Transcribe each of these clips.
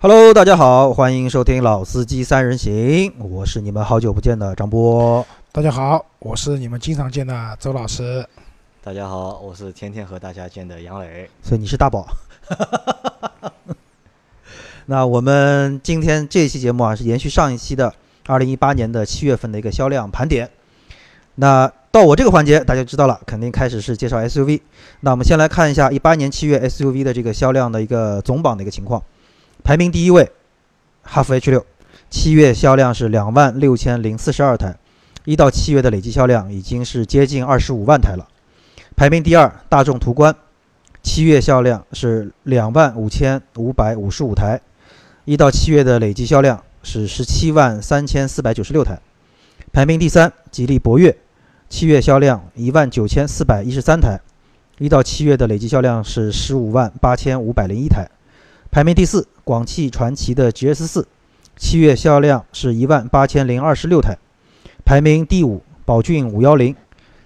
Hello，大家好，欢迎收听《老司机三人行》，我是你们好久不见的张波。大家好，我是你们经常见的周老师。大家好，我是天天和大家见的杨磊。所以你是大宝。那我们今天这一期节目啊，是延续上一期的二零一八年的七月份的一个销量盘点。那到我这个环节，大家知道了，肯定开始是介绍 SUV。那我们先来看一下一八年七月 SUV 的这个销量的一个总榜的一个情况。排名第一位，哈弗 H 六，七月销量是两万六千零四十二台，一到七月的累计销量已经是接近二十五万台了。排名第二，大众途观，七月销量是两万五千五百五十五台，一到七月的累计销量是十七万三千四百九十六台。排名第三，吉利博越，七月销量一万九千四百一十三台，一到七月的累计销量是十五万八千五百零一台。排名第四，广汽传祺的 GS 四，七月销量是一万八千零二十六台。排名第五，宝骏五幺零，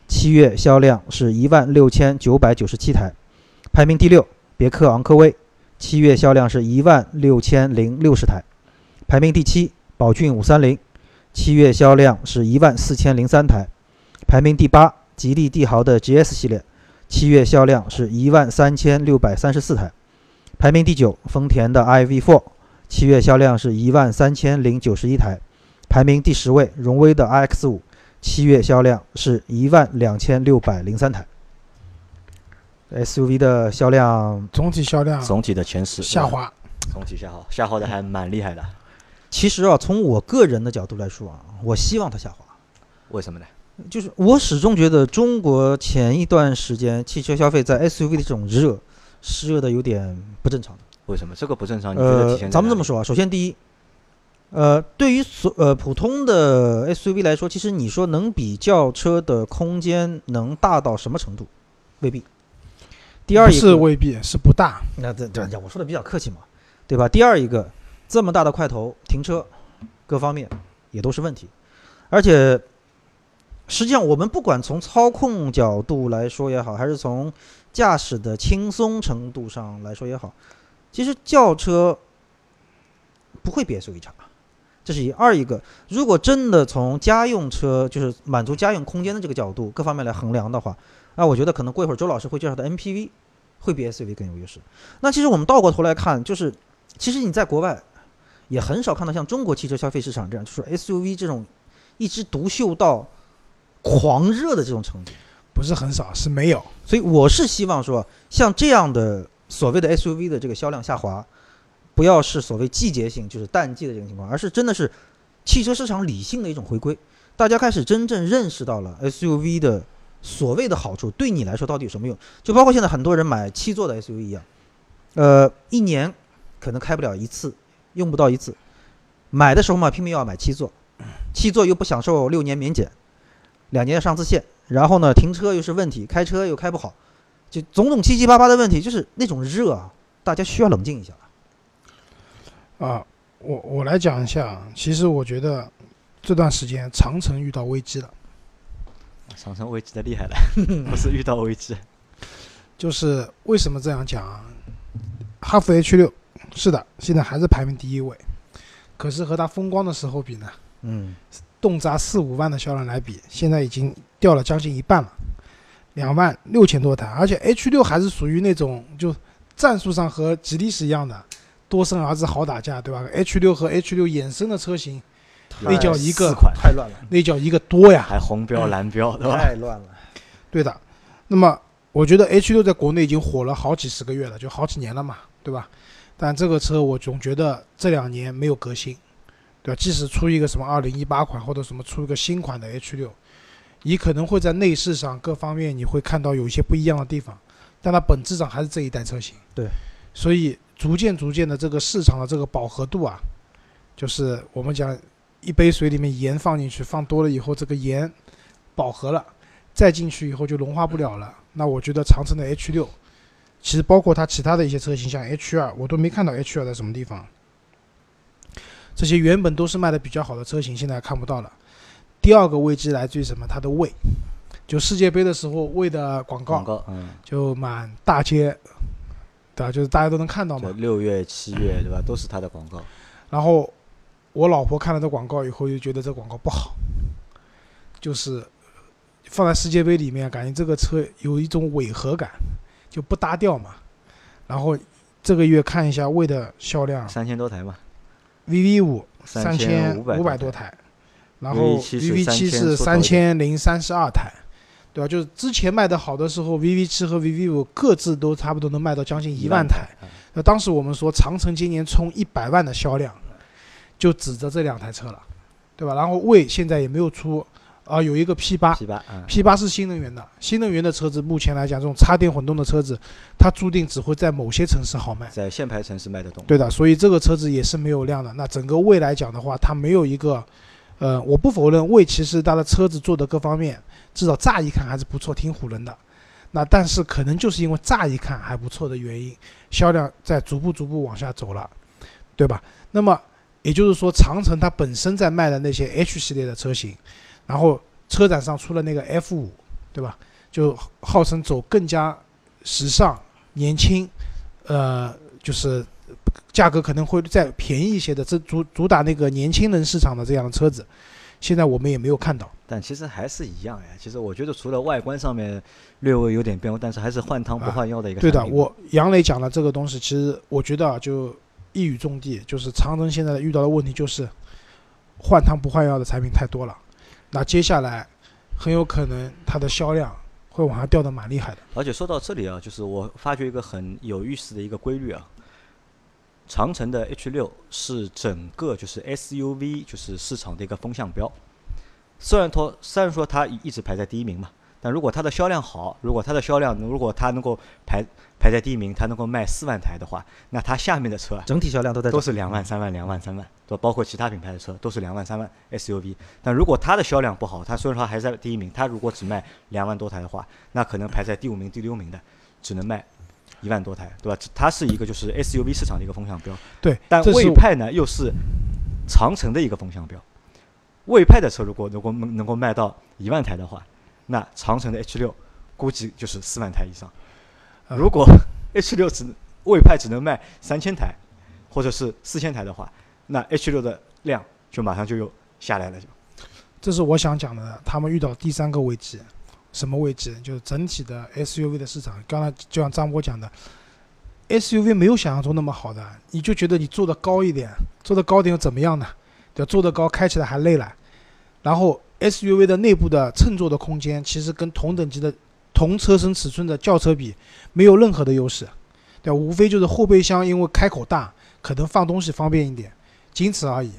七月销量是一万六千九百九十七台。排名第六，别克昂科威，七月销量是一万六千零六十台。排名第七，宝骏五三零，七月销量是一万四千零三台。排名第八，吉利帝豪的 GS 系列，七月销量是一万三千六百三十四台。排名第九，丰田的 iV4，七月销量是一万三千零九十一台。排名第十位，荣威的 iX5，七月销量是一万两千六百零三台。SUV 的销量总体销量总体的前十下，滑，总体下滑，下滑的还蛮厉害的。其实啊，从我个人的角度来说啊，我希望它下滑。为什么呢？就是我始终觉得中国前一段时间汽车消费在 SUV 的这种热，是热的有点不正常。为什么这个不正常？你觉得咱们这么说啊，首先第一，呃，对于所呃普通的 SUV 来说，其实你说能比轿车的空间能大到什么程度，未必。第二不是一个，未必是不大，那这这我说的比较客气嘛，对吧？第二一个，这么大的块头，停车各方面也都是问题，而且实际上我们不管从操控角度来说也好，还是从驾驶的轻松程度上来说也好，其实轿车不会比 SUV 差。这是一二一个，如果真的从家用车就是满足家用空间的这个角度各方面来衡量的话，那我觉得可能过一会儿周老师会介绍的 MPV 会比 SUV 更有优势。那其实我们倒过头来看，就是其实你在国外也很少看到像中国汽车消费市场这样，就是 SUV 这种一枝独秀到狂热的这种程度。不是很少，是没有。所以我是希望说，像这样的所谓的 SUV 的这个销量下滑，不要是所谓季节性，就是淡季的这种情况，而是真的是汽车市场理性的一种回归。大家开始真正认识到了 SUV 的所谓的好处，对你来说到底有什么用？就包括现在很多人买七座的 SUV 一样，呃，一年可能开不了一次，用不到一次，买的时候嘛拼命要买七座，七座又不享受六年免检，两年上次线，然后呢停车又是问题，开车又开不好，就种种七七八八的问题，就是那种热啊，大家需要冷静一下。啊，我我来讲一下啊，其实我觉得这段时间长城遇到危机了，长城危机的厉害了，不是遇到危机。就是为什么这样讲啊？哈弗 H 六是的，现在还是排名第一位，可是和它风光的时候比呢，嗯，动辄四五万的销量来比，现在已经掉了将近一半了，两万六千多台，而且 H 六还是属于那种就战术上和吉利是一样的，多生儿子好打架，对吧？H 六和 H 六衍生的车型，那叫一个，太乱了，那叫一个多呀，还红标蓝标，对吧？太乱了。对的。那么我觉得 H 六在国内已经火了好几十个月了，就好几年了嘛，对吧？但这个车我总觉得这两年没有革新，对吧？即使出一个什么二零一八款或者什么出一个新款的 H 六，你可能会在内饰上各方面你会看到有一些不一样的地方，但它本质上还是这一代车型。对，所以逐渐逐渐的这个市场的这个饱和度啊，就是我们讲一杯水里面盐放进去，放多了以后，这个盐饱和了，再进去以后就融化不了了。那我觉得长城的 H 六，其实包括它其他的一些车型，像 H 二，我都没看到 H 二在什么地方。这些原本都是卖的比较好的车型，现在看不到了。第二个危机来自于什么？它的魏，就世界杯的时候魏的广告广告，嗯，就满大街对吧？就是大家都能看到嘛。六月、七月，对吧？都是它的广告。然后我老婆看了这广告以后，就觉得这广告不好，就是放在世界杯里面，感觉这个车有一种违和感，就不搭调嘛。然后这个月看一下魏的销量三千多台嘛，，VV 五三千五百多台，然后 VV7 是 VV 七是三千零三十二台，对吧？就是之前卖的好的时候，VV 七和 VV 五各自都差不多能卖到将近一万台。啊那当时我们说长城今年冲一百万的销量，就指着这两台车了，对吧？然后魏现在也没有出，啊、有一个 P 八，P 八啊，，P 八是新能源的，新能源的车子目前来讲，这种插电混动的车子，它注定只会在某些城市好卖。在限牌城市卖得动。对的，所以这个车子也是没有量的。那整个蔚来讲的话，它没有一个，呃，我不否认魏其实它的车子做的各方面，至少乍一看还是不错，挺唬人的。那但是可能就是因为乍一看还不错的原因，销量在逐步逐步往下走了，对吧？那么也就是说，长城它本身在卖的那些 H 系列的车型，然后车展上出了那个 F 五，对吧？就号称走更加时尚、年轻，呃，就是价格可能会再便宜一些的，这主主打那个年轻人市场的这样的车子，现在我们也没有看到。但其实还是一样呀。其实我觉得除了外观上面略微有点变化，但是还是换汤不换药的一个对的，我杨磊讲的这个东西，其实我觉得啊，就一语中的，就是长城现在遇到的问题就是换汤不换药的产品太多了，那接下来很有可能它的销量会往下掉的蛮厉害的。而且说到这里啊，就是我发觉一个很有意思的一个规律啊。长城的 H 六是整个就是 SUV 就是市场的一个风向标。虽然说虽然说它一直排在第一名嘛，但如果它的销量好，如果它的销量如果它能够排排在第一名，它能够卖四万台的话，那它下面的车啊整体销量都在都是两万、三万、两万、三万，对吧？包括其他品牌的车都是两万、三万 SUV。但如果它的销量不好，它虽然说还在第一名，它如果只卖两万多台的话，那可能排在第五名、第六名的只能卖一万多台，对吧？它是一个就是 SUV 市场的一个风向标。对，但魏派呢又是长城的一个风向标。魏派的车如果如果能能够卖到一万台的话，那长城的 H 六估计就是四万台以上。呃如果 H 六只魏派只能卖三千台，或者是四千台的话，那 H 六的量就马上就又下来了。就这是我想讲的，他们遇到第三个危机，什么危机？就是整体的 SUV 的市场。刚才就像张波讲的，SUV 没有想象中那么好的，你就觉得你做的高一点，做的高点又怎么样呢？对吧，做的高开起来还累了。然后 SUV 的内部的乘坐的空间，其实跟同等级的同车身尺寸的轿车比，没有任何的优势，对，无非就是后备箱因为开口大，可能放东西方便一点，仅此而已。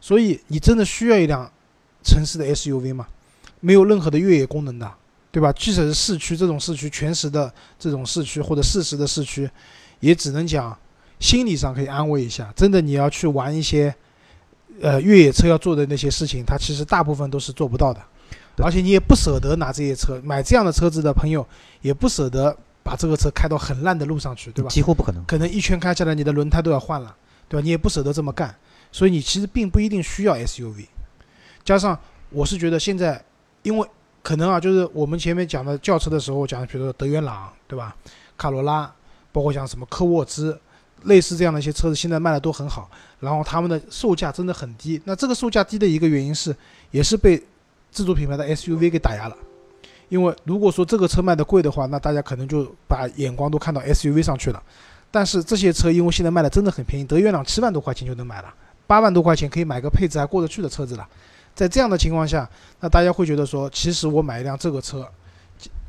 所以你真的需要一辆城市的 SUV 吗？没有任何的越野功能的，对吧？即使是市区这种市区全时的这种市区或者适时的市区，也只能讲心理上可以安慰一下。真的你要去玩一些呃越野车要做的那些事情，它其实大部分都是做不到的。而且你也不舍得拿这些车买这样的车子的朋友，也不舍得把这个车开到很烂的路上去，对吧？几乎不可能。可能一圈开下来，你的轮胎都要换了，对吧？你也不舍得这么干，所以你其实并不一定需要 SUV。加上我是觉得现在，因为可能啊，就是我们前面讲的轿车的时候讲的，比如说德元朗，对吧？卡罗拉，包括像什么科沃兹，类似这样的一些车子，现在卖的都很好，然后他们的售价真的很低。那这个售价低的一个原因是，也是被自主品牌的 SUV 给打压了。因为如果说这个车卖的贵的话，那大家可能就把眼光都看到 SUV 上去了。但是这些车因为现在卖的真的很便宜，德元朗七万多块钱就能买了，八万多块钱可以买个配置还过得去的车子了。在这样的情况下，那大家会觉得说，其实我买一辆这个车，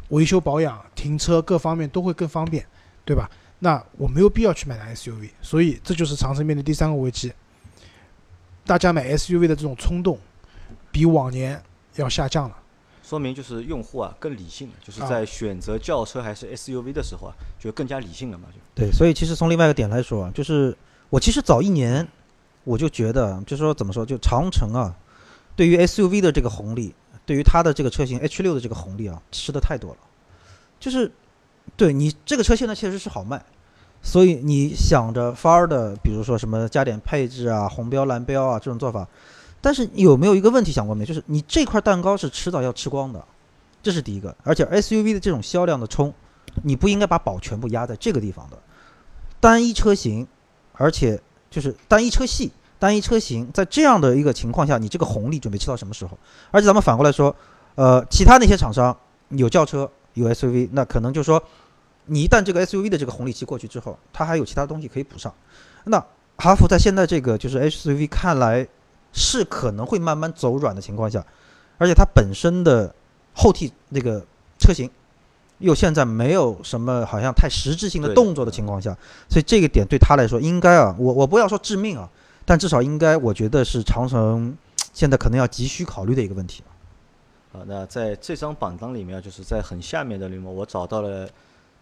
维修保养、停车各方面都会更方便，对吧？那我没有必要去买辆 SUV，所以这就是长城面临第三个危机。大家买 SUV 的这种冲动，比往年要下降了。说明就是用户啊更理性了，就是啊在选择轿车还是 SUV 的时候啊，就更加理性了嘛。就对，所以其实从另外一个点来说啊，就是我其实早一年我就觉得，就说怎么说，就长城啊，对于 SUV 的这个红利，对于它的这个车型 H 六的这个红利啊，吃的太多了。就是对你这个车现在确实是好卖，所以你想着法儿的，比如说什么加点配置啊、红标蓝标啊这种做法，但是有没有一个问题想过没？就是你这块蛋糕是迟早要吃光的，这是第一个。而且 SUV 的这种销量的冲，你不应该把宝全部压在这个地方的。单一车型，而且就是单一车系、单一车型，在这样的一个情况下，你这个红利准备吃到什么时候？而且咱们反过来说，呃，其他那些厂商有轿车有 SUV，那可能就说，你一旦这个 SUV 的这个红利期过去之后，它还有其他东西可以补上。那哈弗在现在这个就是 SUV 看来是可能会慢慢走软的情况下，而且它本身的后替那个车型又现在没有什么好像太实质性的动作的情况下，所以这个点对他来说应该啊，我我不要说致命啊，但至少应该我觉得是长城现在可能要急需考虑的一个问题。啊，那在这张榜单里面，就是在很下面的里面，我找到了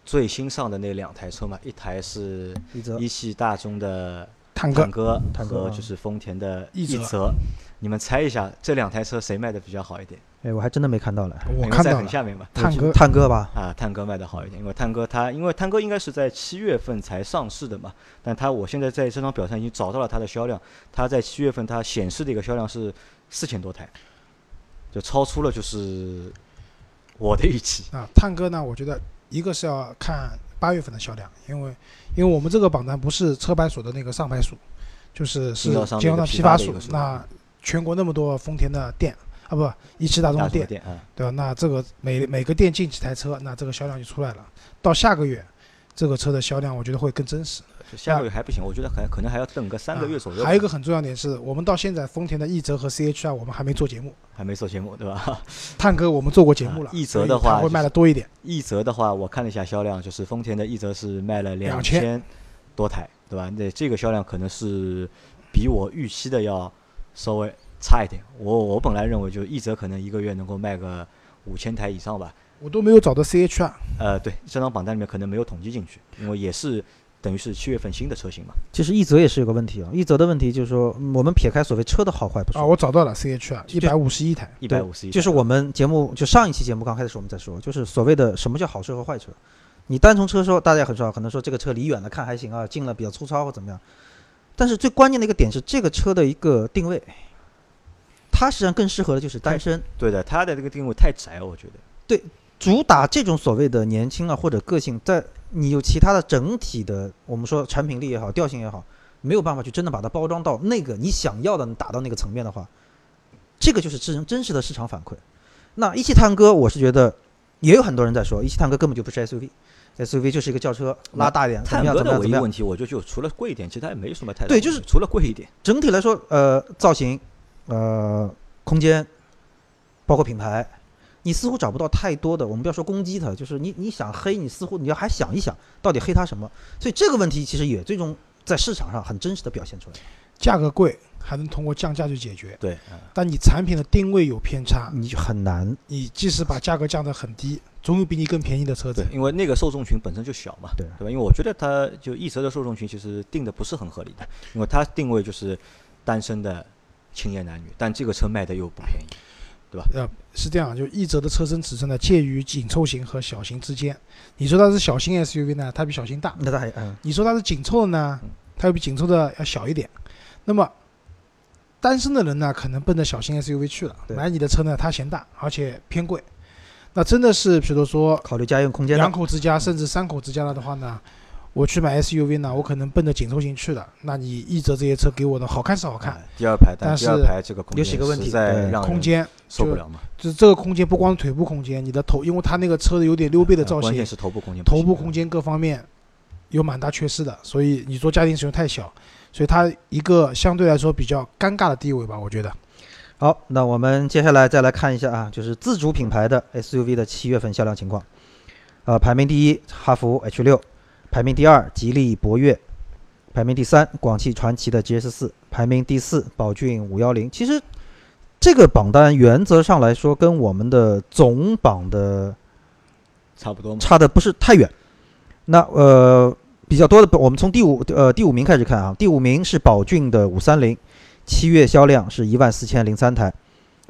最新上的那两台车嘛，一台是一汽大众的探戈。和就是丰田的奕泽。泽，你们猜一下这两台车谁卖的比较好一点？哎，我还真的没看到嘞。因为在我看到了。很下面吧。探戈。探戈吧，啊，探戈卖的好一点，因为探戈它，因为探戈应该是在七月份才上市的嘛，但它我现在在这张表上已经找到了它的销量，它在七月份它显示的一个销量是四千多台，就超出了就是我的预期。啊，探戈呢，我觉得一个是要看八月份的销量，因为因为我们这个榜单不是车牌所的那个上牌数，就是是经销商批批发数。那全国那么多丰田的店啊，不，一汽大众的店，对吧？那这个每每个店进几台车，那这个销量就出来了。到下个月，这个车的销量我觉得会更真实。就下个月还不行，我觉得还可能还要等个三个月左右。啊还有一个很重要点是，我们到现在丰田的奕泽和 CHR 我们还没做节目，还没做节目对吧？探哥我们做过节目了。啊奕泽的话会卖的多一点。奕泽的话，我看了一下销量，就是丰田的奕泽是卖了两2000千多台，对吧？那这个销量可能是比我预期的要稍微差一点。我我本来认为就奕泽可能一个月能够卖个五千台以上吧。我都没有找到 CHR，呃，对，这张榜单里面可能没有统计进去，因为也是等于是七月份新的车型嘛。其实一泽也是有个问题啊，一泽的问题就是说，嗯我们撇开所谓车的好坏不说啊，我找到了 CHR 一百五十一台。一百五十一，就是我们节目就上一期节目刚开始我们在说，就是所谓的什么叫好车和坏车。你单从车说，大家也很知道，可能说这个车离远了看还行啊，近了比较粗糙或怎么样。但是最关键的一个点是这个车的一个定位，它实际上更适合的就是单身，对的，它的这个定位太窄，我觉得。主打这种所谓的年轻啊或者个性，在你有其他的整体的我们说产品力也好，调性也好，没有办法去真的把它包装到那个你想要的达到那个层面的话，这个就是真真实的市场反馈。那一汽探戈，我是觉得也有很多人在说，一汽探戈根本就不是 SUV，SUV 就是一个轿车，拉大一点，怎么样探戈怎么样问。题，我觉得就除了贵一点，其他也没什么太大对就是除了贵一点。整体来说，呃，造型，呃，空间，包括品牌，你似乎找不到太多的。我们不要说攻击他，就是你你想黑，你似乎你要还想一想，到底黑他什么？所以这个问题其实也最终在市场上很真实的表现出来。价格贵还能通过降价去解决，对，嗯但你产品的定位有偏差，你就很难，你即使把价格降得很低，总有比你更便宜的车子对，。因为那个受众群本身就小嘛，对对吧？因为我觉得它就一折的受众群其实定的不是很合理的，因为它定位就是单身的青年男女，但这个车卖的又不便宜。呃，是这样，就奕泽的车身尺寸呢介于紧凑型和小型之间。你说它是小型 SUV 呢，它比小型大；你说它是紧凑的呢，它又比紧凑的要小一点。那么单身的人呢，可能奔着小型 SUV 去了，买你的车呢，它嫌大，而且偏贵。那真的是，比如说考虑家用空间两，口之家甚至三口之家了的话呢，我去买 SUV 呢，我可能奔着紧凑型去的。那你奕泽这些车给我的好看是好看，哎第二排，但但第二是排这个空间有几个问题在对空间受不了嘛。就是这个空间不光腿部空间，你的头，因为它那个车有点溜背的造型呃关键，是头部空间头，部空间各方面有蛮大缺失的，所以你做家庭使用太小，所以它一个相对来说比较尴尬的地位吧，我觉得。好，那我们接下来再来看一下啊，就是自主品牌的 SUV 的七月份销量情况。呃，排名第一，哈弗 H 六；排名第二，吉利博越；排名第三，广汽传祺的 GS 四；排名第四，宝骏五幺零。其实这个榜单原则上来说，跟我们的总榜的差不多嘛。差的不是太远。那呃，比较多的，我们从第五呃第五名开始看啊，第五名是宝骏的五三零，七月销量是一万四千零三台，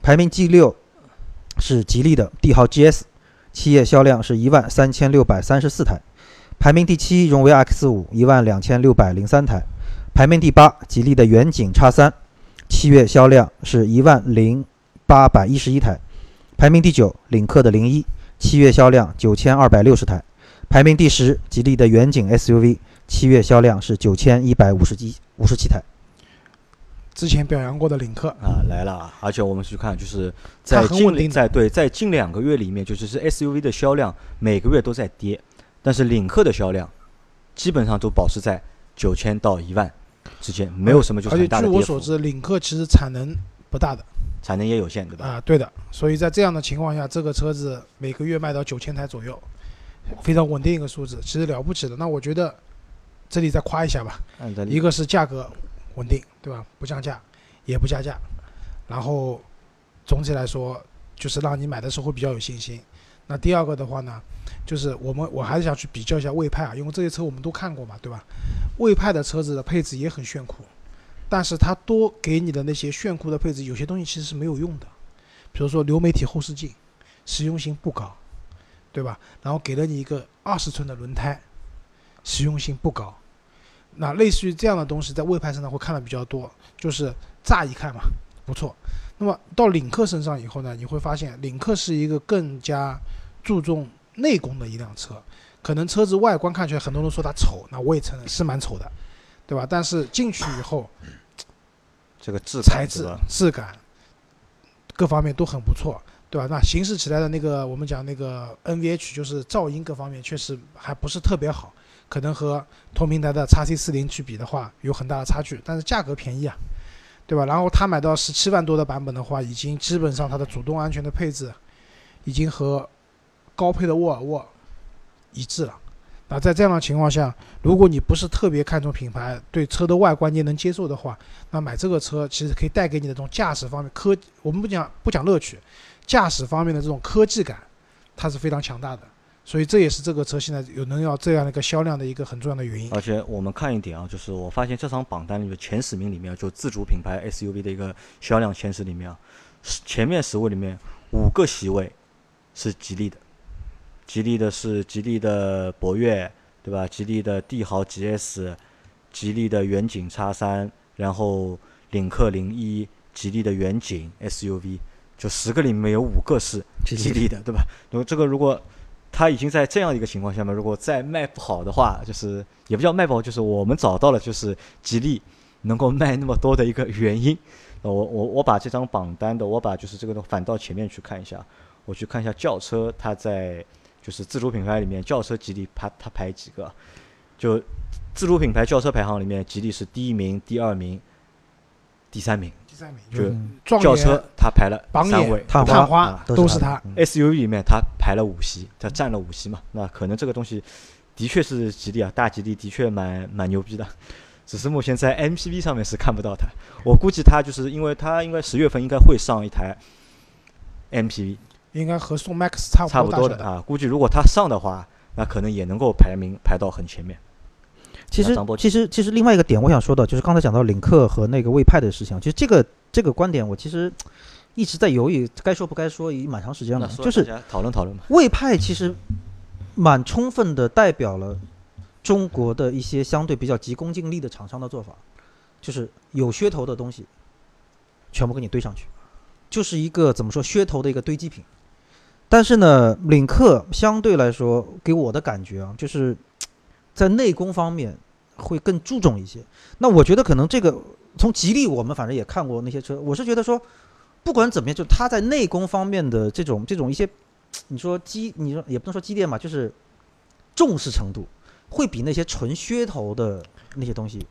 排名第六是吉利的帝豪 GS，七月销量是一万三千六百三十四台，排名第七荣威 X 五一万两千六百零三台，排名第八吉利的远景叉三，七月销量是一万零八百一十一台，排名第九领克的零一，七月销量九千二百六十台。排名第十，吉利的远景 SUV，七月销量是九千一百五十一五十七台。之前表扬过的领克，啊来了啊，而且我们去看，就是在近很稳定在对在近两个月里面，就是是 SUV 的销量每个月都在跌，但是领克的销量基本上都保持在九千到一万之间，没有什么就是而且很大的跌幅，据我所知，领克其实产能不大的产能也有限，对吧？啊，对的。所以在这样的情况下，这个车子每个月卖到九千台左右，非常稳定一个数字，其实了不起的。那我觉得这里再夸一下吧，一个是价格稳定，对吧？不降价，也不加价，然后总体来说就是让你买的时候会比较有信心。那第二个的话呢，就是我们我还是想去比较一下魏派啊，因为这些车我们都看过嘛，对吧？魏派的车子的配置也很炫酷，但是它多给你的那些炫酷的配置，有些东西其实是没有用的，比如说流媒体后视镜，实用性不高，对吧？然后给了你一个二十寸的轮胎，实用性不高。那类似于这样的东西，在魏派身上会看的比较多，就是乍一看嘛，不错。那么到领克身上以后呢，你会发现领克是一个更加注重内功的一辆车。可能车子外观看起来很多人说它丑，那我也承认是蛮丑的，对吧？但是进去以后，这个质材质、质感各方面都很不错，对吧？那行驶起来的那个我们讲那个 NVH 就是噪音各方面确实还不是特别好，可能和同平台的 x C 四零去比的话有很大的差距，但是价格便宜啊，对吧？然后他买到十七万多的版本的话，已经基本上它的主动安全的配置已经和高配的沃尔沃一致了。那在这样的情况下，如果你不是特别看重品牌，对车的外观你也能接受的话，那买这个车其实可以带给你的这种驾驶方面科，我们不讲不讲乐趣，驾驶方面的这种科技感，它是非常强大的。所以这也是这个车现在有能要这样的一个销量的一个很重要的原因。而且我们看一点啊，就是我发现这场榜单里面前十名里面，就自主品牌 SUV 的一个销量前十里面啊，前面十位里面五个席位是吉利的，吉利的是吉利的博越，对吧？吉利的帝豪 GS，吉利的远景叉三，然后领克零一，吉利的远景 SUV，就十个里面有五个是吉利的，对吧？然后这个如果它已经在这样一个情况下面，如果再卖不好的话，就是也不叫卖不好，就是我们找到了就是吉利能够卖那么多的一个原因。呃我我我把这张榜单的，我把就是这个的反到前面去看一下，我去看一下轿车，它在就是自主品牌里面轿车吉利它它排几个？就自主品牌轿车排行里面，吉利是第一名、第二名、第三名。第三名就轿车、它排了三位，探探花花都都是它。SUV 里面它排了五席，它占了五席嘛，那可能这个东西的确是吉利啊，大吉利的确蛮蛮牛逼的，只是目前在 MPV 上面是看不到它。我估计它就是因为它应该十月份应该会上一台 MPV，应该和宋 MAX 差差不。多的啊，估计如果他上的话，那可能也能够排名排到很前面。其实其实其实另外一个点，我想说的就是刚才讲到领克和那个魏派的事情，其实这个这个观点我其实一直在犹豫，该说不该说，已经蛮长时间了。就是大家讨论讨论嘛。魏派其实蛮充分的代表了中国的一些相对比较急功近利的厂商的做法，就是有噱头的东西全部给你堆上去，就是一个怎么说噱头的一个堆积品。但是呢，领克相对来说给我的感觉啊，就是 在内功方面会更注重一些。那我觉得可能这个从吉利我们反正也看过那些车，我是觉得说，不管怎么样，就它在内功方面的这种这种一些，你说积，你说也不能说积淀嘛，就是重视程度，会比那些纯噱头的那些东西，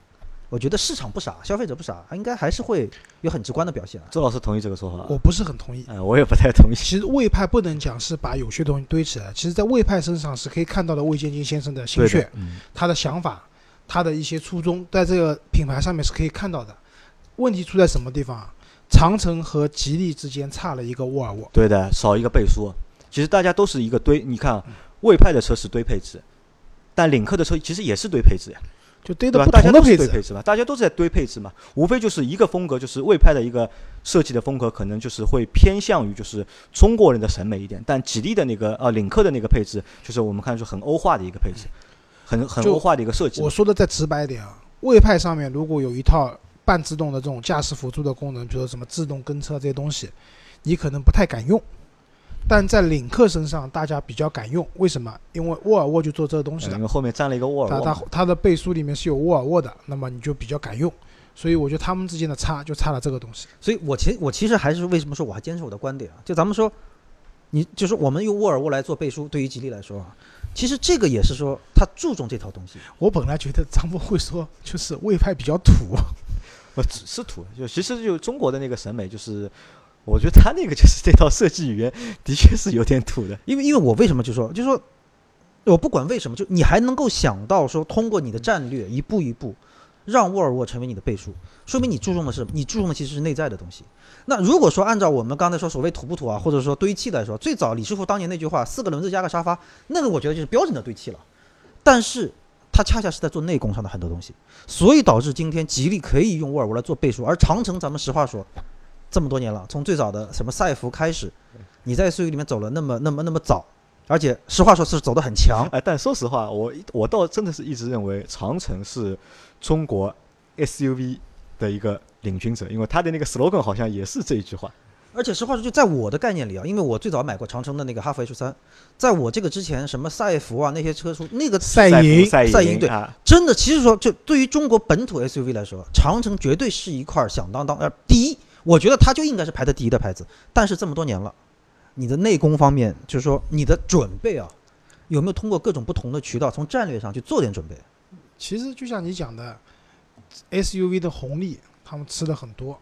我觉得市场不傻，消费者不傻，应该还是会有很直观的表现啊。周老师同意这个说法？我不是很同意。嗯，我也不太同意。其实魏派不能讲是把有些东西堆起来，其实在魏派身上是可以看到的魏建军先生的心血的，，嗯，他的想法，他的一些初衷，在这个品牌上面是可以看到的。问题出在什么地方啊？长城和吉利之间差了一个沃尔沃，对的，少一个倍数。其实大家都是一个堆，你看啊，魏派的车是堆配置，但领克的车其实也是堆配置呀，就堆？的不大家都是同的配置。配置嘛，大家都是在堆配置嘛，无非就是一个风格，就是魏派的一个设计的风格，可能就是会偏向于就是中国人的审美一点，但吉利的那个呃领克的那个配置，就是我们看出很欧化的一个配置，很很欧化的一个设计我。说的再直白一点啊，魏派上面如果有一套半自动的这种驾驶辅助的功能，比如说什么自动跟车这些东西，你可能不太敢用。但在领克身上大家比较敢用，为什么？因为沃尔沃就做这个东西的因，为后面站了一个沃尔沃它它它的背书里面是有沃尔沃的，那么你就比较敢用。所以我觉得他们之间的差就差了这个东西。所以我其实我其实还是为什么说我还坚持我的观点啊？就咱们说，你就是我们用沃尔沃来做背书，对于吉利来说啊，其实这个也是说他注重这套东西。我本来觉得张波会说就是魏派比较土，不只是土，就其实就中国的那个审美，就是我觉得他那个就是这套设计语言的确是有点土的。因为因为我为什么就说，就说我不管为什么，就你还能够想到说通过你的战略一步一步让沃尔沃成为你的背书，说明你注重的是你注重的其实是内在的东西。那如果说按照我们刚才说所谓土不土啊，或者说堆砌来说，最早李师傅当年那句话“四个轮子加个沙发”，那个我觉得就是标准的堆砌了。但是它恰恰是在做内功上的很多东西，所以导致今天吉利可以用沃尔沃来做背书，而长城咱们实话说，这么多年了，从最早的什么赛弗开始，你在 SUV 里面走了那么那么那么早，而且实话说是走得很强。哎，但说实话，我我倒真的是一直认为长城是中国 SUV 的一个领军者，因为他的那个 slogan 好像也是这一句话。而且实话说，就在我的概念里啊，因为我最早买过长城的那个哈弗 H 三，在我这个之前，什么赛弗啊那些车出那个赛赛银赛赛银对啊，真的，其实说就对于中国本土 SUV 来说，长城绝对是一块响当当呃第一，我觉得它就应该是排在第一的牌子。但是这么多年了，你的内功方面，就是说你的准备啊，有没有通过各种不同的渠道，从战略上去做点准备？其实就像你讲的，SUV 的红利他们吃的很多，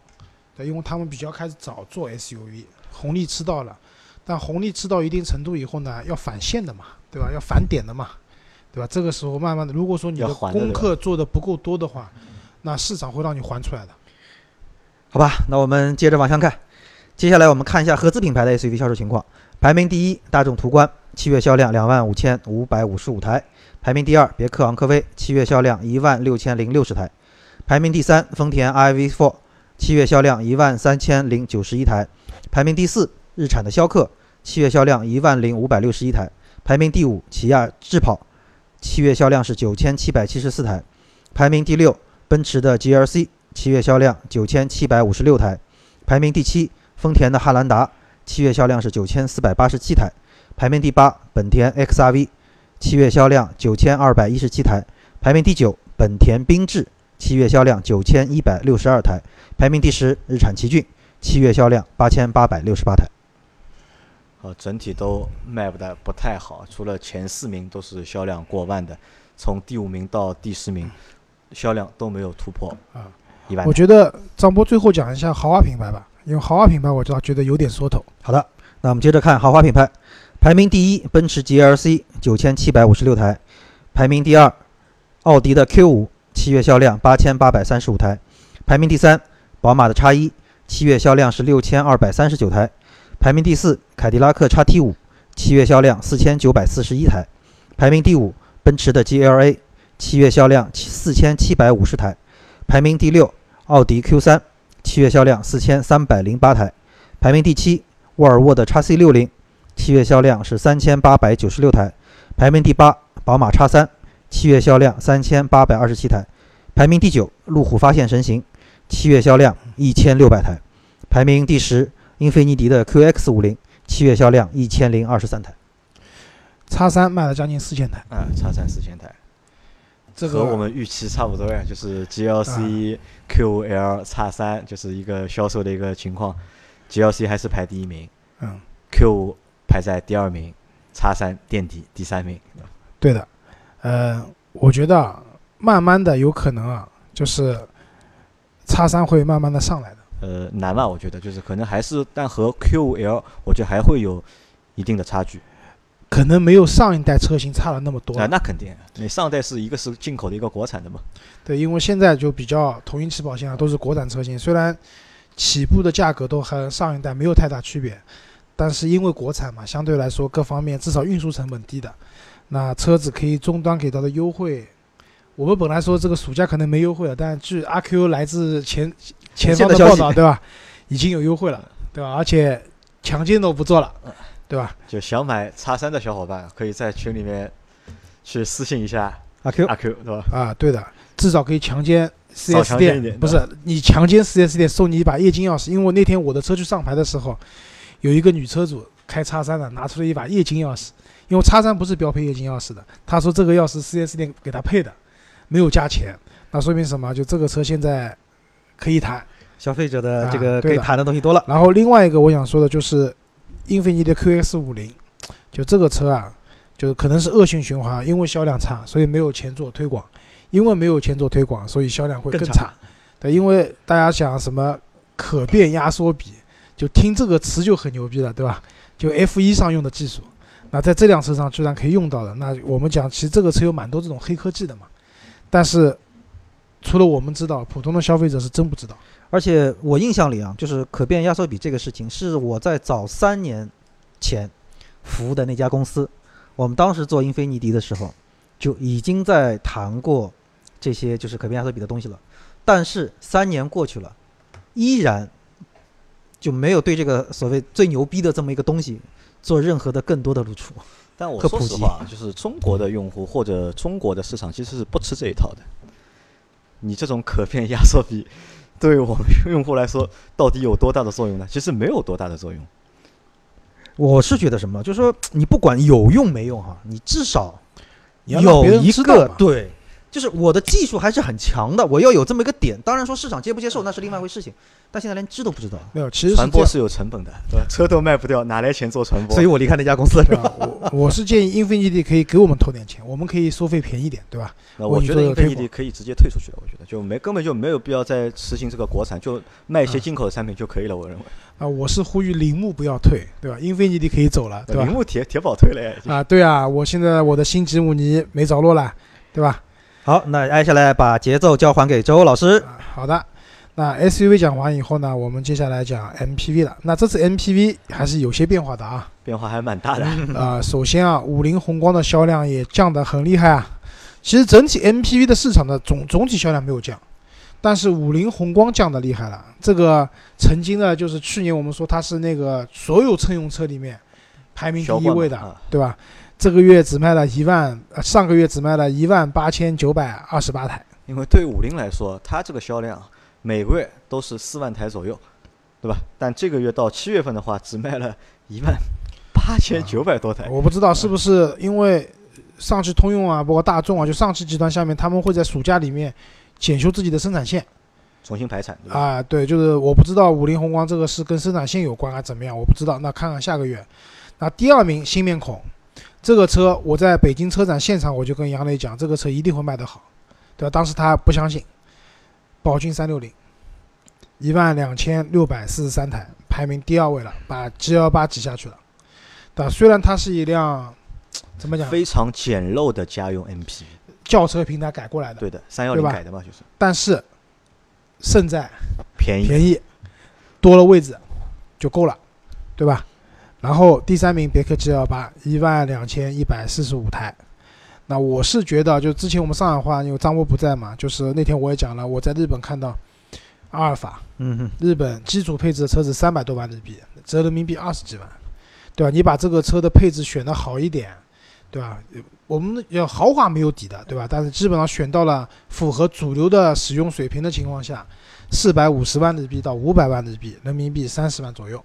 对，因为他们比较开始早做 SUV，红利吃到了，但红利吃到一定程度以后呢，要返现的嘛，对吧？要返点的嘛，对吧？这个时候慢慢的，如果说你的功课做的不够多的话，那市场会让你还出来的。好吧，那我们接着往下看，接下来我们看一下合资品牌的 SUV 销售情况。排名第一，大众途观，七月销量两万五千五百五十五台；排名第二，别克昂科威，七月销量一万六千零六十台；排名第三，丰田 iV4，七月销量一万三千零九十一台；排名第四，日产的逍客，七月销量一万零五百六十一台；排名第五，起亚智跑，七月销量是九千七百七十四台；排名第六，奔驰的 GLC。七月销量九千七百五十六台，排名第七。丰田的汉兰达，七月销量是九千四百八十七台，排名第八。本田 XRV，七月销量九千二百一十七台，排名第九。本田缤智，七月销量九千一百六十二台，排名第十。日产奇骏，七月销量八千八百六十八台。呃，整体都卖不的不太好，除了前四名都是销量过万的，从第五名到第十名，销量都没有突破啊一万。我觉得张波最后讲一下豪华品牌吧，因为豪华品牌我知道觉得有点缩头。好的，那我们接着看豪华品牌，排名第一，奔驰 GLC 九千七百五十六台，排名第二，奥迪的 Q 五七月销量八千八百三十五台，排名第三，宝马的 X 一七月销量是六千二百三十九台，排名第四，凯迪拉克 XT 五七月销量四千九百四十一台，排名第五，奔驰的 GLA 七月销量四千七百五十台，排名第六，奥迪 Q 三七月销量四千三百零八台，排名第七。沃尔沃的 x C 六零，七月销量是三千八百九十六台，排名第八；宝马 X 三，七月销量三千八百二十七台，排名第九；路虎发现神行，七月销量一千六百台，排名第十；英菲尼迪的 QX 五零，七月销量一千零二十三台。x 三卖了将近四千台，啊，叉三四千台，这个和我们预期差不多呀，就是 GLC、QL、叉三就是一个销售的一个情况，GLC 还是排第一名嗯，，Q 排在第二名，叉三垫底第三名。对的，呃，我觉得啊，慢慢的有可能啊，就是叉三会慢慢的上来的。呃，难吧？我觉得就是可能还是，但和 QL 我觉得还会有一定的差距。可能没有上一代车型差了那么多啊，那肯定，你上代是一个是进口的，一个国产的嘛。对，因为现在就比较同一起跑线啊，都是国产车型，虽然起步的价格都和上一代没有太大区别，但是因为国产嘛，相对来说各方面至少运输成本低的，那车子可以终端给到的优惠，我们本来说这个暑假可能没优惠了，但据阿 Q 来自前 前方的报道，对吧？已经有优惠了，对吧？而且强奸都不做了，对吧？就想买叉三的小伙伴，可以在群里面去私信一下阿 Q，阿 Q，对吧？啊，对的，至少可以强奸少 4S 强奸一店，不是你强奸 4S 店送你一把液晶钥匙，因为我那天我的车去上牌的时候，有一个女车主开叉三的拿出了一把液晶钥匙，因为叉三不是标配液晶钥匙的，他说这个钥匙 4S 店给他配的，没有加钱，那说明什么？就这个车现在可以谈。消费者的啊这个可以谈的东西多了。然后另外一个我想说的就是，英菲尼迪 QX 五零，就这个车啊，就是可能是恶性循环，因为销量差，所以没有钱做推广，因为没有钱做推广，所以销量会更差更差。对，因为大家想什么可变压缩比，就听这个词就很牛逼了，对吧？就 F 一上用的技术，那在这辆车上居然可以用到的，那我们讲，其实这个车有蛮多这种黑科技的嘛，但是除了我们知道，普通的消费者是真不知道。而且我印象里啊，就是可变压缩比这个事情，是我在早三年前服务的那家公司，我们当时做英菲尼迪的时候，就已经在谈过这些就是可变压缩比的东西了。但是三年过去了，依然就没有对这个所谓最牛逼的这么一个东西做任何的更多的露出。但我说实话，就是中国的用户或者中国的市场其实是不吃这一套的。你这种可变压缩比，对我们用户来说到底有多大的作用呢？其实没有多大的作用。我是觉得什么，就是说你不管有用没用哈，你至少你要让有别人一知道嘛个对，就是我的技术还是很强的，我要有这么一个点。当然说市场接不接受那是另外一回事情，但现在连知都不知道，没有，其实。传播是有成本的，对吧？车都卖不掉，哪来钱做传播？所以我离开那家公司是吧？对吧？我我是建议英菲尼迪可以给我们投点钱，我们可以收费便宜点，对吧？那我觉得英菲尼迪可以直接退出去了，我觉得就没根本就没有必要再实行这个国产，就卖一些啊进口的产品就可以了。我认为，啊，我是呼吁铃木不要退，对吧？英菲尼迪可以走了，对吧铃？木铁铁宝退了呀，已经啊，对啊，我现在我的新吉姆尼没着落了，对吧？好，那接下来把节奏交还给周老师。啊，好的。那 SUV 讲完以后呢，我们接下来讲 MPV 了。那这次 MPV 还是有些变化的啊。变化还蛮大的。啊，首先啊，五菱宏光的销量也降得很厉害啊。其实整体 MPV 的市场的总总体销量没有降，但是五菱宏光降的厉害了。这个曾经呢，就是去年我们说它是那个所有乘用车里面排名第一位的，啊对吧？这个月只卖了一万，呃上个月只卖了一万八千九百二十八台。因为对五菱来说，它这个销量每个月都是四万台左右，对吧？但这个月到七月份的话，只卖了一万八千九百多台。我不知道是不是因为上汽通用啊，包括大众啊，就上汽集团下面，他们会在暑假里面检修自己的生产线。重新排产，对吧？啊，对，就是我不知道五菱宏光这个是跟生产线有关还是怎么样，我不知道。那看看下个月。那第二名新面孔，这个车我在北京车展现场我就跟杨磊讲，这个车一定会卖得好，对吧？当时他不相信。宝骏三六零，一万两千六百四十三台，排名第二位了，把 G 幺八挤下去了。对吧？虽然它是一辆怎么讲非常简陋的家用 MPV，轿车平台改过来的，对的，三幺零改的嘛，就是但是胜在便宜。便宜，多了位置就够了，对吧？然后第三名别克 GL 八一万两千一百四十五台，那我是觉得，就之前我们上海话，因为张波不在嘛，就是那天我也讲了，我在日本看到阿尔法，嗯哼，日本基础配置的车子三百多万日币，折人民币二十几万，对吧？你把这个车的配置选的好一点，对吧？我们要豪华没有底的，对吧？但是基本上选到了符合主流的使用水平的情况下，四百五十万日币到五百万日币，人民币三十万左右，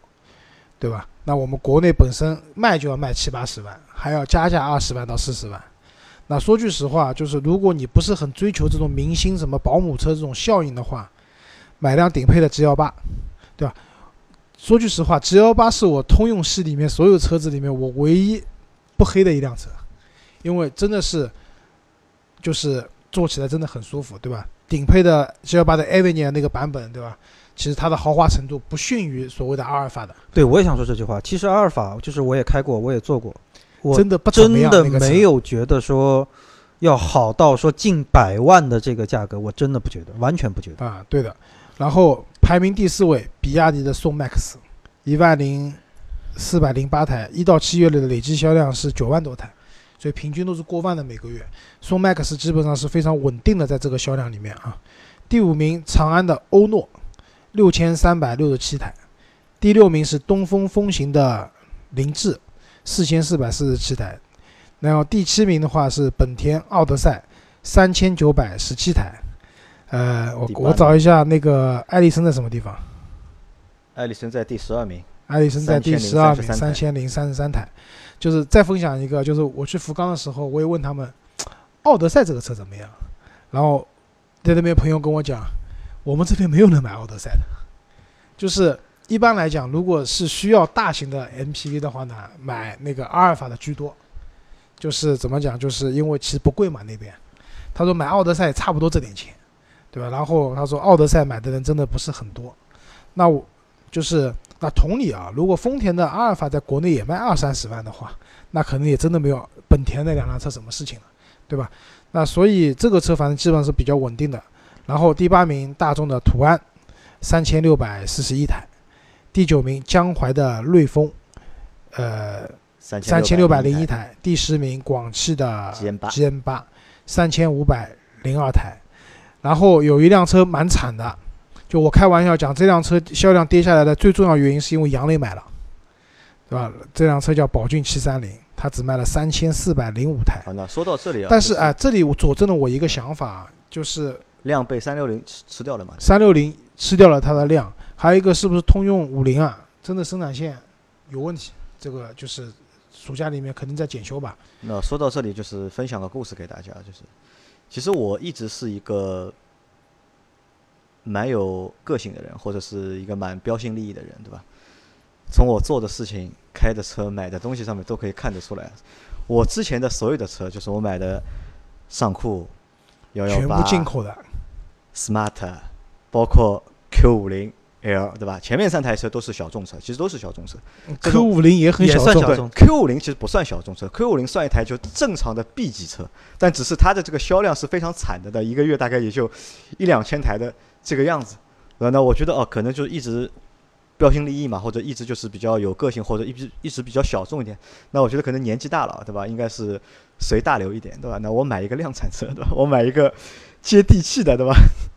对吧？那我们国内本身卖就要卖七八十万，还要加价二十万到四十万。那说句实话，就是如果你不是很追求这种明星什么保姆车这种效应的话，买辆顶配的 G 幺八，对吧？说句实话，G 幺八是我通用系里面所有车子里面我唯一不黑的一辆车，因为真的是就是坐起来真的很舒服，对吧？顶配的 G 幺八的 Avenir 那个版本，对吧？其实它的豪华程度不逊于所谓的阿尔法的，对我也想说这句话。其实阿尔法就是我也开过，我也坐过，我真的不怎真。的没有觉得说要好到说近百万的这个价格，我真的不觉得，完全不觉得。啊，对的。然后排名第四位，比亚迪的宋 MAX，一万零四百零八台，一到七月的累计销量是九万多台，所以平均都是过万的每个月。宋 MAX 基本上是非常稳定的在这个销量里面啊。第五名，长安的欧诺，六千三百六十七台。第六名是东风风行的凌志，四千四百四十七台。然后第七名的话是本田奥德赛，三千九百十七台。呃，我我找一下那个艾力绅在什么地方？艾力绅在第十二名，艾力绅在第十二名，三三千零三十三台。就是再分享一个，就是我去福冈的时候，我也问他们，奥德赛这个车怎么样？然后在那边朋友跟我讲，我们这边没有人买奥德赛的。就是一般来讲，如果是需要大型的 MPV 的话呢，买那个阿尔法的居多。就是怎么讲，就是因为其实不贵嘛那边。他说买奥德赛差不多这点钱，对吧？然后他说奥德赛买的人真的不是很多。那我就是那同理啊，如果丰田的阿尔法在国内也卖二三十万的话，那可能也真的没有本田那两辆车什么事情了，对吧？那所以这个车反正基本上是比较稳定的。然后第八名大众的途安，三千六百四十一台；第九名江淮的瑞风，呃，三三千六百零零一，台；第十名广汽的 GM8 GM 八，三千五百零二台。然后有一辆车蛮惨的，就我开玩笑讲，这辆车销量跌下来的最重要原因是因为杨磊买了，对吧？这辆车叫宝骏七三零，它只卖了三千四百零五台。好，那说到这里啊，但是就哎，这里我佐证了我一个想法，就是量被三六零吃吃掉了嘛？三六零吃掉了它的量，还有一个是不是通用五菱啊？真的生产线有问题，这个就是暑假里面肯定在检修吧。那说到这里，就是分享个故事给大家，就是其实我一直是一个蛮有个性的人，或者是一个蛮标新立异的人，对吧？从我做的事情、开的车、买的东西上面都可以看得出来。我之前的所有的车，就是我买的尚酷、幺幺八全部、进口的，Smart，包括 Q 五零 L，对吧？前面三台车都是小众车，其实都是小众车。Q 种五零也很小众，，Q 五零其实不算小众车，Q 五零算一台就正常的 B 级车，但只是它的这个销量是非常惨的的，一个月大概也就一两千台的这个样子。呃，那我觉得哦，可能就一直标新立异嘛，或者一直就是比较有个性，或者一直一直比较小众一点。那我觉得可能年纪大了，对吧？应该是随大流一点，对吧？那我买一个量产车，对吧？我买一个接地气的，对吧？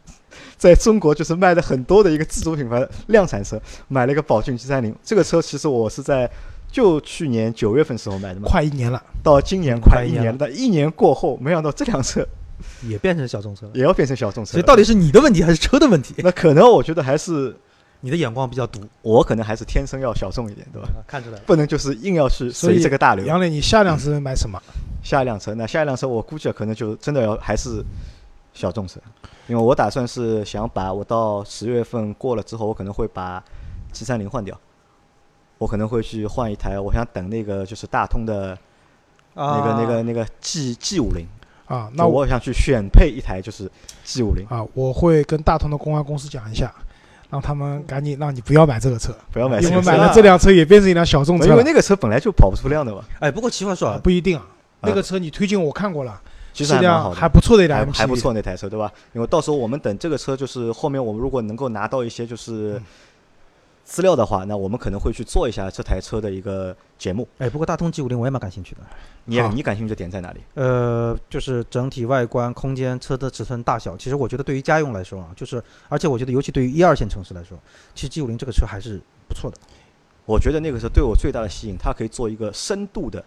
在中国就是卖的很多的一个自主品牌量产车，买了一个宝骏七三零。这个车其实我是在就去年九月份时候买的嘛，快一年了。到今年快一年快一年了，一年过后，没想到这辆车 也变成小众车了。也要变成小众车。所以到底是你的问题还是车的问题？那可能我觉得还是你的眼光比较毒，我可能还是天生要小众一点，对吧？啊看出来了。不能就是硬要去所以随这个大流。杨磊，你下辆车买什么？下一辆车，那下一辆车我估计可能就真的要还是小众车，因为我打算是想把我到十月份过了之后，我可能会把 G 三零换掉，我可能会去换一台，我想等那个就是大通的那个、那个那个 G G 五零，啊，那我想去选配一台就是 G 五零，啊，我会跟大通的公安公司讲一下，让他们赶紧让你不要买这个车，不要买因为这个车。啊买了这辆车也变成一辆小众车了。因为那个车本来就跑不出量的嘛，哎，不过奇话说啊啊，不一定啊，那个车你推荐我看过了，其实还不错的一台还不错那台车，对吧？因为到时候我们等这个车，就是后面我们如果能够拿到一些就是嗯资料的话，那我们可能会去做一下这台车的一个节目。哎，不过大通 G 五零我也蛮感兴趣的。你也你感兴趣的点在哪里？呃，就是整体外观、空间、车的尺寸大小，其实我觉得对于家用来说啊，就是而且我觉得尤其对于一二线城市来说，其实 G 五零这个车还是不错的。我觉得那个车对我最大的吸引，它可以做一个深度的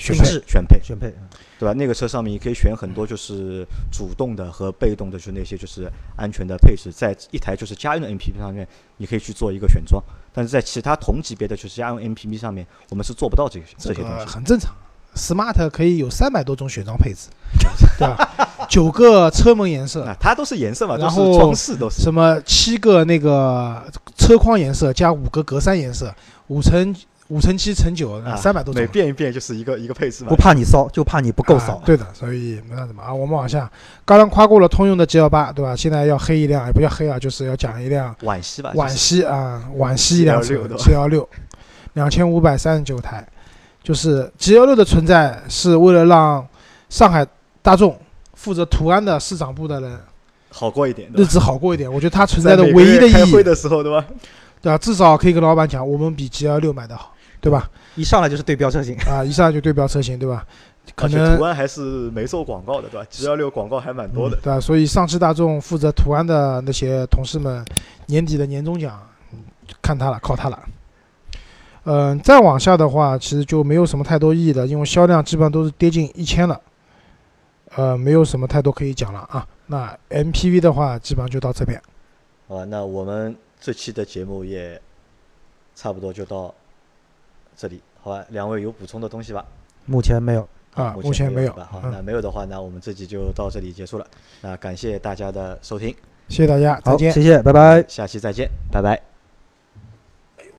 选配选配，选配，对吧？那个车上面你可以选很多就是主动的和被动的，就是那些就是安全的配置，在一台就是家用的 MPV 上面，你可以去做一个选装。但是在其他同级别的就是家用 MPV 上面，我们是做不到这个这这个些东西。很正常。Smart 可以有三百多种选装配置，对吧？九个车门颜色 啊，，它都是颜色嘛，都是然后装饰都是。什么七个那个车框颜色加五个格栅颜色，五乘五乘七乘九，啊三百多种每。变一变就是一个一个配置嘛不。怕你骚，就怕你不够啊骚。对的，所以没那什么啊。我们往下，刚刚夸过了通用的 G L 八，对吧？现在要黑一辆，也不叫黑啊，就是要讲一辆惋惜吧，惋惜啊，惋惜一辆车 G L 六，两千五百三十九台，就是 G L 六的存在是为了让上海大众负责途安的市场部的人好过一点，日子好过一点。我觉得它存在的唯一的意义开会义，的时候，对吧？对吧？至少可以跟老板讲，我们比 G L 六买的好，对吧？一上来就是对标车型。啊，一上来就对标车型，对吧？可能途安还是没做广告的，对吧？G 幺六广告还蛮多的。对吧？所以上汽大众负责途安的那些同事们，年底的年终奖嗯看他了，靠他了。嗯、再往下的话，其实就没有什么太多意义了，因为销量基本上都是跌近一千了，呃，没有什么太多可以讲了啊。那 MPV 的话，基本上就到这边。好吧，那我们这期的节目也差不多就到这里，好吧？两位有补充的东西吧？目前没有。啊，目目前没有？好，嗯那没有的话，那我们这集就到这里结束了。那感谢大家的收听，谢谢大家，再，见。谢谢，拜拜。下期再见，拜拜。